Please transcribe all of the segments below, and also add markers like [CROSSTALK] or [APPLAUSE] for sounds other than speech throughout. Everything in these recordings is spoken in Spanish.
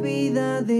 vida de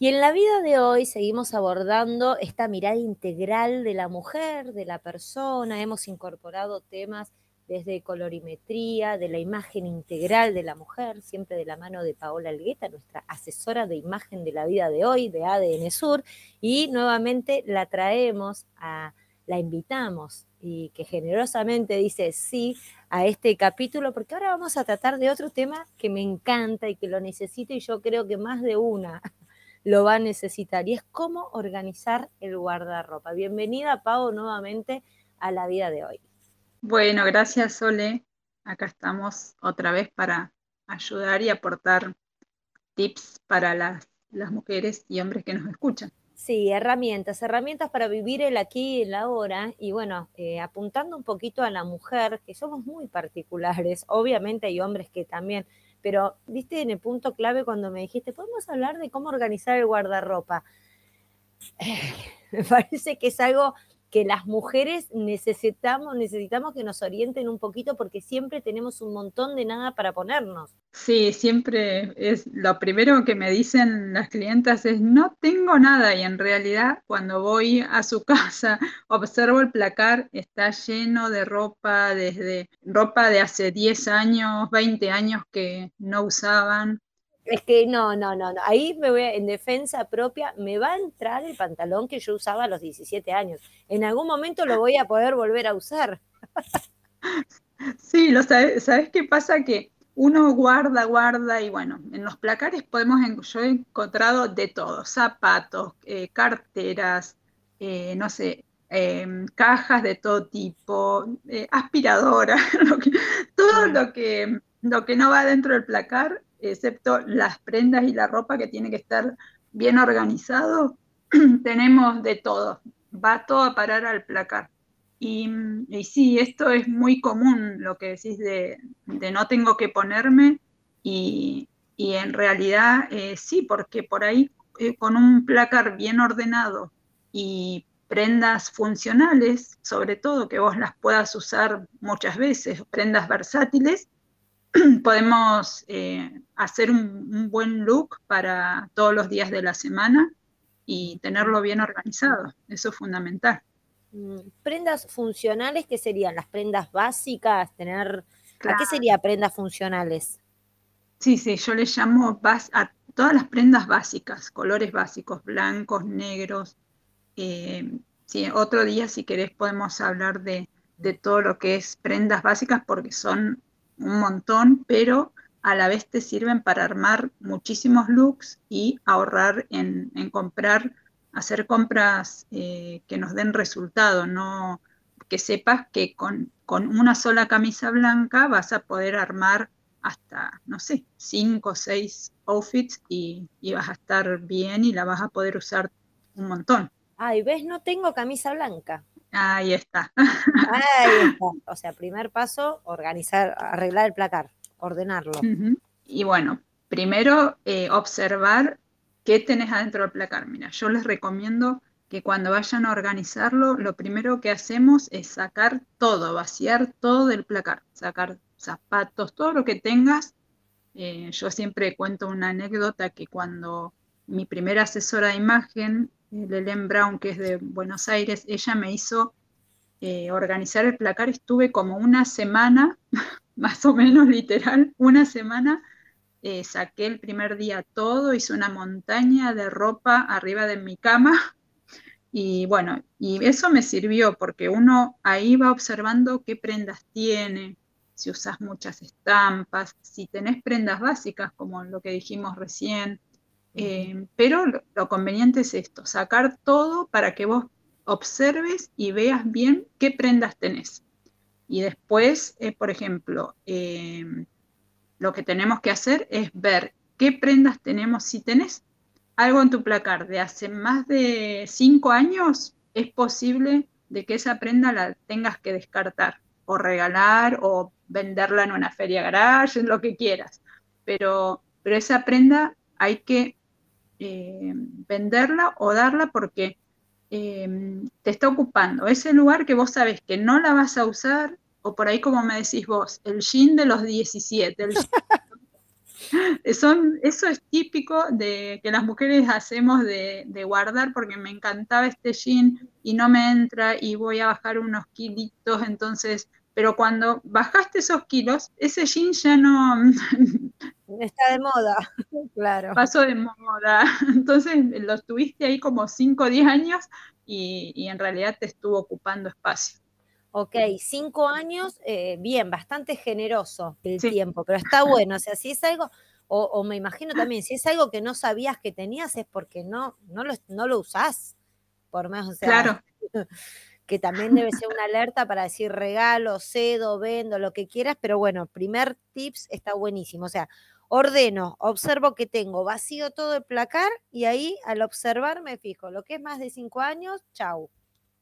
Y en la vida de hoy seguimos abordando esta mirada integral de la mujer, de la persona. Hemos incorporado temas desde colorimetría, de la imagen integral de la mujer, siempre de la mano de Paola Algueta, nuestra asesora de imagen de la vida de hoy, de ADN Sur, y nuevamente la traemos, a, la invitamos y que generosamente dice sí a este capítulo, porque ahora vamos a tratar de otro tema que me encanta y que lo necesito y yo creo que más de una lo va a necesitar y es cómo organizar el guardarropa. Bienvenida, Pau, nuevamente a la vida de hoy. Bueno, gracias, Sole. Acá estamos otra vez para ayudar y aportar tips para las, las mujeres y hombres que nos escuchan. Sí, herramientas, herramientas para vivir el aquí y el ahora. Y bueno, eh, apuntando un poquito a la mujer, que somos muy particulares, obviamente hay hombres que también pero viste en el punto clave cuando me dijiste, podemos hablar de cómo organizar el guardarropa. [LAUGHS] me parece que es algo que las mujeres necesitamos, necesitamos que nos orienten un poquito porque siempre tenemos un montón de nada para ponernos. Sí, siempre es lo primero que me dicen las clientas es no tengo nada y en realidad cuando voy a su [LAUGHS] casa observo el placar, está lleno de ropa desde ropa de hace 10 años, 20 años que no usaban, es que no, no, no, no. Ahí me voy en defensa propia, me va a entrar el pantalón que yo usaba a los 17 años. En algún momento lo voy a poder volver a usar. Sí, lo sabes, ¿sabes qué pasa? Que uno guarda, guarda y bueno, en los placares podemos, yo he encontrado de todo, zapatos, eh, carteras, eh, no sé, em, cajas de todo tipo, eh, aspiradoras, [LAUGHS] todo lo que, lo que no va dentro del placar excepto las prendas y la ropa que tiene que estar bien organizado, [CLEARS THROAT] tenemos de todo, va todo a parar al placar. Y, sí, esto es muy común, lo que decís de, no tengo que ponerme, y, en realidad eh, sí, porque por ahí eh, con un placar bien ordenado y prendas funcionales, sobre todo que vos las puedas usar muchas veces, prendas versátiles, [CLEARS THROAT] podemos eh, hacer un, buen look para todos los días de la semana y tenerlo bien organizado. Eso es fundamental. Mm, prendas funcionales, ¿qué serían? Las prendas básicas, tener... ¿A qué sería prendas funcionales? Sí, sí, yo le llamo a todas las prendas básicas, colores básicos, blancos, negros. Eh, sí, otro día, si querés, podemos hablar de, de todo lo que es prendas básicas porque son un montón, pero a la vez te sirven para armar muchísimos looks y ahorrar en, comprar, hacer compras eh, que nos den resultado, no que sepas que con, una sola camisa blanca vas a poder armar hasta, no sé, cinco o seis outfits y, y, vas a estar bien y la vas a poder usar un montón. Ay, ves, no tengo camisa blanca. Ahí está. Ahí [LAUGHS] está. O sea, primer paso, organizar, arreglar el placar, ordenarlo. Y bueno, primero eh, observar qué tenés adentro del placar. Mira, yo les recomiendo que cuando vayan a organizarlo, lo primero que hacemos es sacar todo, vaciar todo del placar, sacar zapatos, todo lo que tengas. Eh, yo siempre cuento una anécdota que cuando mi primera asesora de imagen Lelen Brown, que es de Buenos Aires, ella me hizo eh, organizar el placar. Estuve como una semana, [LAUGHS] más o menos literal, una semana. Eh, saqué el primer día todo, hice una montaña de ropa arriba de mi cama. [LAUGHS] Y bueno, y eso me sirvió porque uno ahí va observando qué prendas tiene, si usas muchas estampas, si tenés prendas básicas como lo que dijimos recién, Eh, pero lo, conveniente es esto, sacar todo para que vos observes y veas bien qué prendas tenés. Y después, eh, por ejemplo, eh, lo que tenemos que hacer es ver qué prendas tenemos. Si tenés algo en tu placar de hace más de cinco años, es posible de que esa prenda la tengas que descartar o regalar o venderla en una feria garage, lo que quieras. Pero, pero esa prenda hay que eh, venderla o darla porque eh, te está ocupando ese lugar que vos sabes que no la vas a usar, o por ahí como me decís vos, el jean de los 17. El [LAUGHS] Son, eso es típico de que las mujeres hacemos de, de, guardar porque me encantaba este jean y no me entra y voy a bajar unos kilitos, entonces, pero cuando bajaste esos kilos, ese jean ya no... [LAUGHS] Está de moda, [LAUGHS] claro. Pasó de moda, [LAUGHS] entonces lo tuviste ahí como 5 o 10 años y, y en realidad te estuvo ocupando espacio. Ok, cinco años, eh, bien, bastante generoso el sí. tiempo, pero está bueno. O sea, si es algo, o, o, me imagino también, si es algo que no sabías que tenías, es porque no, no, lo, no lo usás. Por más, o sea, claro. [LAUGHS] que también debe ser una alerta para decir regalo, cedo, vendo, lo que quieras, pero bueno, primer tips está buenísimo. O sea, ordeno, observo que tengo vacío todo el placar y ahí al observar me fijo, lo que es más de cinco años, chau,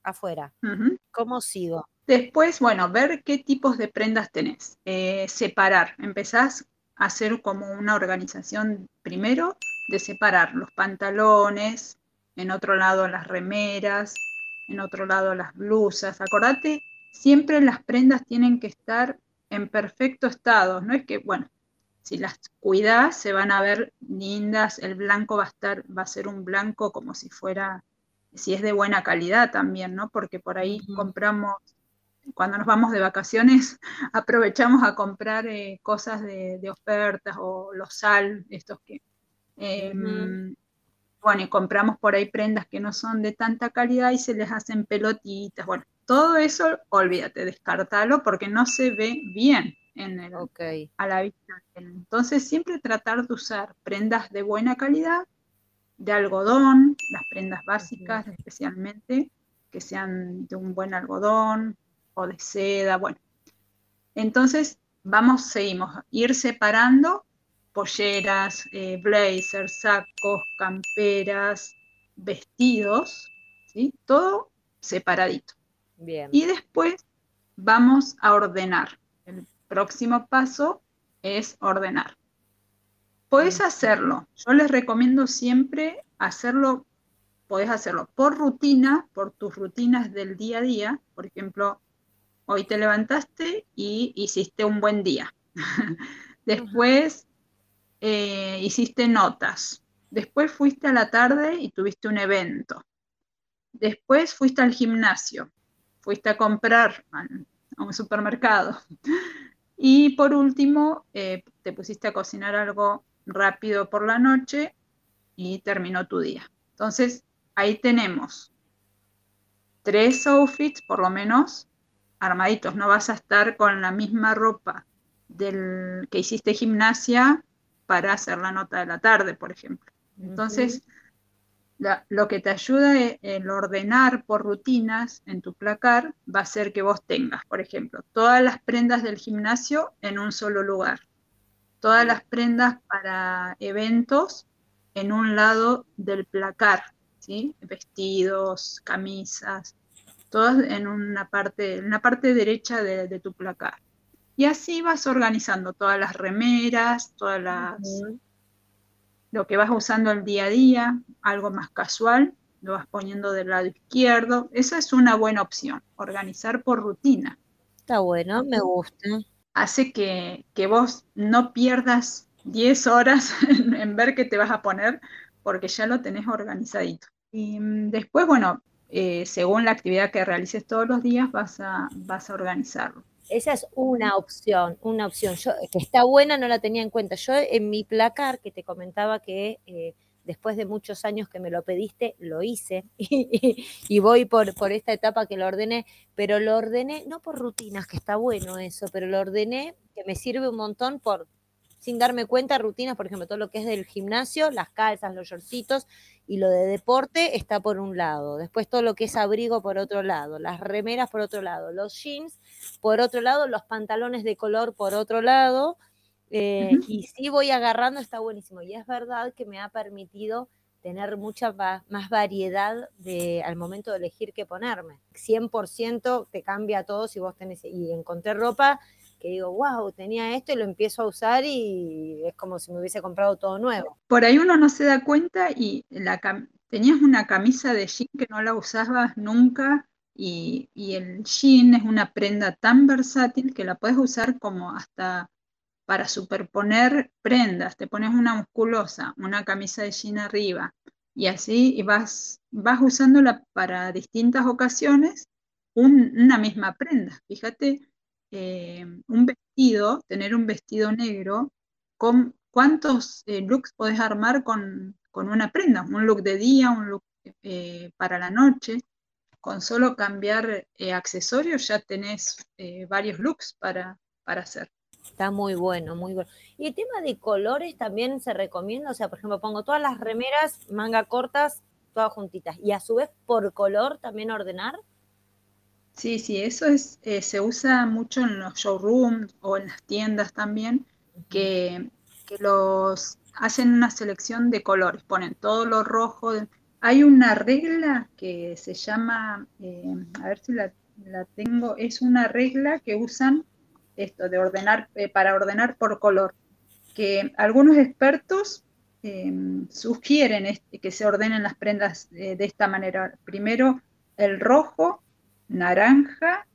afuera. Uh -huh. ¿Cómo sigo? Después, bueno, ver qué tipos de prendas tenés. Eh, separar. Empezás a hacer como una organización primero de separar los pantalones, en otro lado las remeras, en otro lado las blusas. Acordate, siempre las prendas tienen que estar en perfecto estado. No es que, bueno, si las cuidas se van a ver lindas, el blanco va a estar, va a ser un blanco como si fuera, si es de buena calidad también, ¿no? Porque por ahí uh -huh. compramos cuando nos vamos de vacaciones, [LAUGHS] aprovechamos a comprar eh, cosas de, de, ofertas o los sal, estos que... Eh, uh -huh. Bueno, y compramos por ahí prendas que no son de tanta calidad y se les hacen pelotitas. Bueno, todo eso, olvídate, descartalo porque no se ve bien en el, okay. a la vista. Entonces, siempre tratar de usar prendas de buena calidad, de algodón, las prendas básicas especialmente, que sean de un buen algodón, o de seda, bueno. Entonces, vamos, seguimos, ir separando polleras, eh, blazers, sacos, camperas, vestidos, ¿sí? Todo separadito. Bien. Y después vamos a ordenar. El próximo paso es ordenar. Puedes hacerlo. Yo les recomiendo siempre hacerlo, podés hacerlo por rutina, por tus rutinas del día a día. Por ejemplo, Hoy te levantaste y hiciste un buen día. [LAUGHS] Después eh, hiciste notas. Después fuiste a la tarde y tuviste un evento. Después fuiste al gimnasio. Fuiste a comprar a un supermercado. Y por último, eh, te pusiste a cocinar algo rápido por la noche y terminó tu día. Entonces, ahí tenemos tres outfits, por lo menos, armaditos, no vas a estar con la misma ropa del que hiciste gimnasia para hacer la nota de la tarde, por ejemplo. Entonces, uh -huh. Lo que te ayuda es el ordenar por rutinas en tu placar va a ser que vos tengas, por ejemplo, todas las prendas del gimnasio en un solo lugar, todas las prendas para eventos en un lado del placar, ¿sí? vestidos, camisas, todas en una parte, en la parte derecha de, tu placar. Y así vas organizando todas las remeras, todas las. Lo que vas usando el día a día, algo más casual, lo vas poniendo del lado izquierdo. Esa es una buena opción, organizar por rutina. Está bueno, me gusta. Hace que, que vos no pierdas 10 horas [LAUGHS] en, en ver qué te vas a poner, porque ya lo tenés organizadito. Y mm, después, bueno, eh, según la actividad que realices todos los días, vas a, vas a organizarlo. Esa es una opción, una opción. Yo, que está buena, no la tenía en cuenta. Yo en mi placar, que te comentaba que eh, después de muchos años que me lo pediste, lo hice [LAUGHS] y, voy por, por esta etapa que lo ordené, pero lo ordené, no por rutinas, que está bueno eso, pero lo ordené, que me sirve un montón por sin darme cuenta, rutinas, por ejemplo, todo lo que es del gimnasio, las calzas, los shortcitos y lo de deporte está por un lado. Después todo lo que es abrigo por otro lado, las remeras por otro lado, los jeans por otro lado, los pantalones de color por otro lado. Eh, y si voy agarrando, está buenísimo. Y es verdad que me ha permitido tener mucha más variedad de, al momento de elegir qué ponerme. 100% te cambia todo si vos tenés, y encontré ropa que digo, wow, tenía esto y lo empiezo a usar y es como si me hubiese comprado todo nuevo. Por ahí uno no se da cuenta y la tenías una camisa de jean que no la usabas nunca y, y el jean es una prenda tan versátil que la puedes usar como hasta para superponer prendas. Te pones una musculosa, una camisa de jean arriba y así vas, vas usándola para distintas ocasiones una misma prenda. Fíjate eh, un vestido, tener un vestido negro, con cuántos eh, looks podés armar con, una prenda, un look de día, un look eh, para la noche. Con solo cambiar accesorios ya tenés varios looks para, para hacer. Está muy bueno, muy bueno. Y el tema de colores también se recomienda, o sea, por ejemplo, pongo todas las remeras, manga cortas, todas juntitas. Y a su vez, por color también ordenar. Sí, sí, eso es, eh, se usa mucho en los showrooms o en las tiendas también, que, los hacen una selección de colores, ponen todo lo rojo. Hay una regla que se llama, eh, a ver si la, tengo, es una regla que usan esto de ordenar, eh, para ordenar por color, que algunos expertos sugieren que se ordenen las prendas de esta manera. Primero el rojo, naranja,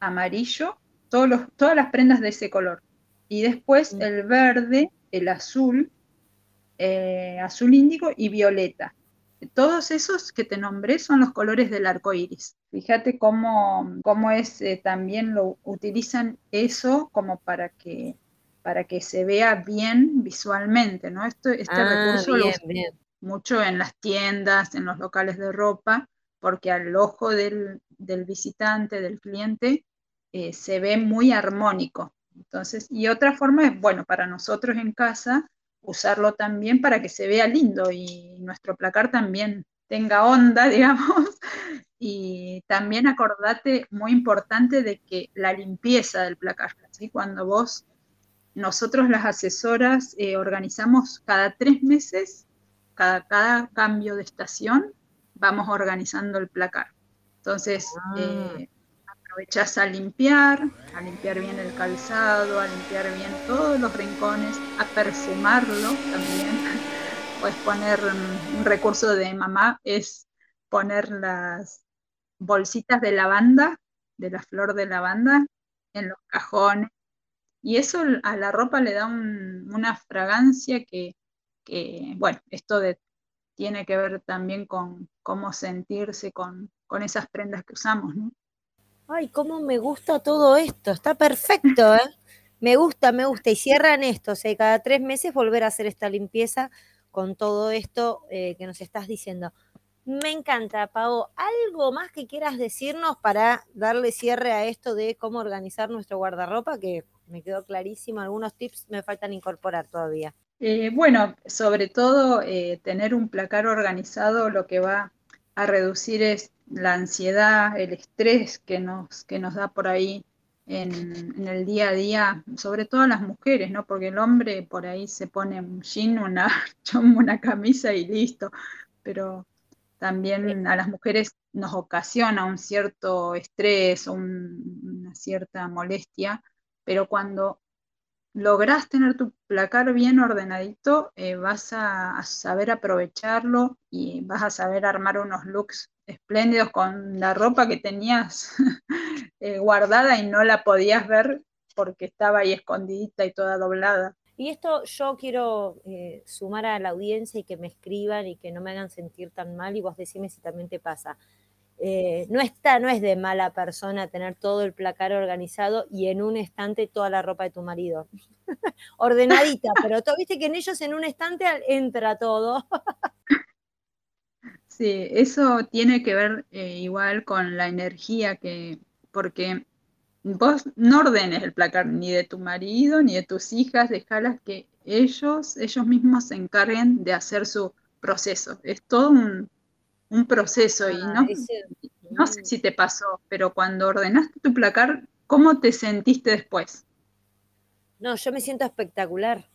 amarillo, todos todas las prendas de ese color. Y después mm. el verde, el azul, eh, azul índigo y violeta. Todos esos que te nombré son los colores del arco iris. Fíjate cómo, cómo es, eh, también lo utilizan eso como para que, para que se vea bien visualmente, ¿no? Esto, este ah, recurso lo mucho en las tiendas, en los locales de ropa, porque al ojo del, visitante, del cliente, eh, se ve muy armónico. Entonces, y otra forma es, bueno, para nosotros en casa, usarlo también para que se vea lindo y nuestro placar también tenga onda, [LAUGHS] digamos. Y también acordate, muy importante, de que la limpieza del placar, ¿sí? cuando vos, nosotros las asesoras, eh, organizamos cada tres meses, cada, cada cambio de estación, vamos organizando el placar. Entonces, ah. eh, aprovechás a limpiar, a limpiar bien el calzado, a limpiar bien todos los rincones, a perfumarlo también. [LAUGHS] Puedes poner mm, un recurso de mamá, es poner las bolsitas de lavanda, de la flor de lavanda, en los cajones. Y eso a la ropa le da una fragancia que, que, bueno, esto de tiene que ver también con cómo sentirse con, esas prendas que usamos, ¿no? Ay, cómo me gusta todo esto, está perfecto, ¿eh? [LAUGHS] Me gusta, me gusta. Y cierran esto, o sea, cada tres meses volver a hacer esta limpieza con todo esto eh, que nos estás diciendo. Me encanta, Pau. ¿Algo más que quieras decirnos para darle cierre a esto de cómo organizar nuestro guardarropa? Que me quedó clarísimo, algunos tips me faltan incorporar todavía. Eh, bueno, sobre todo eh, tener un placar organizado lo que va a reducir es la ansiedad, el estrés que nos, que nos da por ahí en, el día a día, sobre todo a las mujeres, ¿no? Porque el hombre por ahí se pone un jean, una, [LAUGHS] una camisa y listo, pero también a las mujeres nos ocasiona un cierto estrés o una cierta molestia, pero cuando lográs tener tu placar bien ordenadito, eh, vas a, saber aprovecharlo y vas a saber armar unos looks espléndidos con la ropa que tenías [LAUGHS] eh, guardada y no la podías ver porque estaba ahí escondidita y toda doblada. Y esto yo quiero eh, sumar a la audiencia y que me escriban y que no me hagan sentir tan mal y vos decime si también te pasa. Eh, no está, no es de mala persona tener todo el placar organizado y en un estante toda la ropa de tu marido. [LAUGHS] Ordenadita, [LAUGHS] pero tú viste que en ellos en un estante entra todo. [LAUGHS] sí, eso tiene que ver eh, igual con la energía que, porque vos no ordenes el placar ni de tu marido ni de tus hijas, dejalas que ellos, ellos mismos se encarguen de hacer su proceso. Es todo un, un proceso y Ah, no, ese- no sé si te pasó, pero cuando ordenaste tu placar, ¿cómo te sentiste después? No, yo me siento espectacular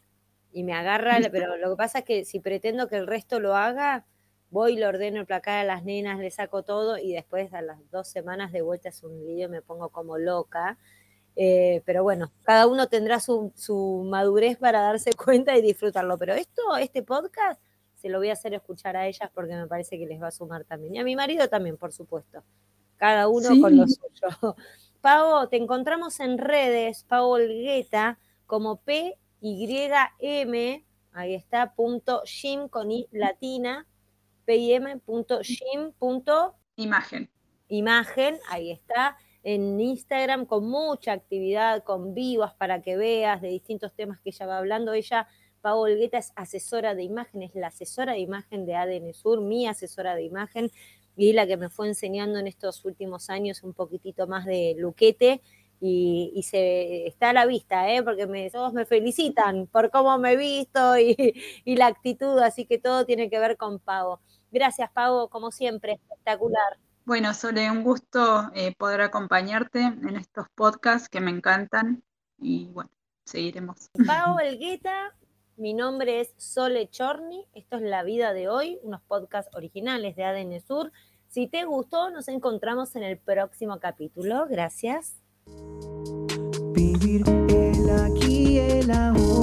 y me agarra, pero lo que pasa es que si pretendo que el resto lo haga, voy, le ordeno el placar a las nenas, le saco todo y después a las dos semanas de vuelta es un lío, me pongo como loca. Eh, pero bueno, cada uno tendrá su, su madurez para darse [LAUGHS] cuenta y disfrutarlo. Pero esto, este podcast, se lo voy a hacer escuchar a ellas porque me parece que les va a sumar también. Y a mi marido también, por supuesto. Cada uno con lo suyo. [LAUGHS] Pau, te encontramos en redes, Pau Olgueta, como P-Y-M, ahí está, punto Jim con I latina, P-I-M punto Jim punto Imagen. imagen, ahí está, en Instagram con mucha actividad, con vivas para que veas de distintos temas que ella va hablando. Ella, Pau Olgueta, es asesora de imagen, es la asesora de imagen de ADN Sur, mi asesora de imagen, y la que me fue enseñando en estos últimos años un poquitito más de luquete. Y, y se está a la vista, ¿eh? porque me, todos me felicitan por cómo me he visto y, y la actitud, así que todo tiene que ver con Pau. Gracias, Pau, como siempre, espectacular. Bueno, Sole, un gusto eh, poder acompañarte en estos podcasts que me encantan y bueno, seguiremos. Pau Elgueta, mi nombre es Sole Chorni, esto es La Vida de Hoy, unos podcasts originales de ADN Sur. Si te gustó, nos encontramos en el próximo capítulo. Gracias. Vivir el aquí el ahora.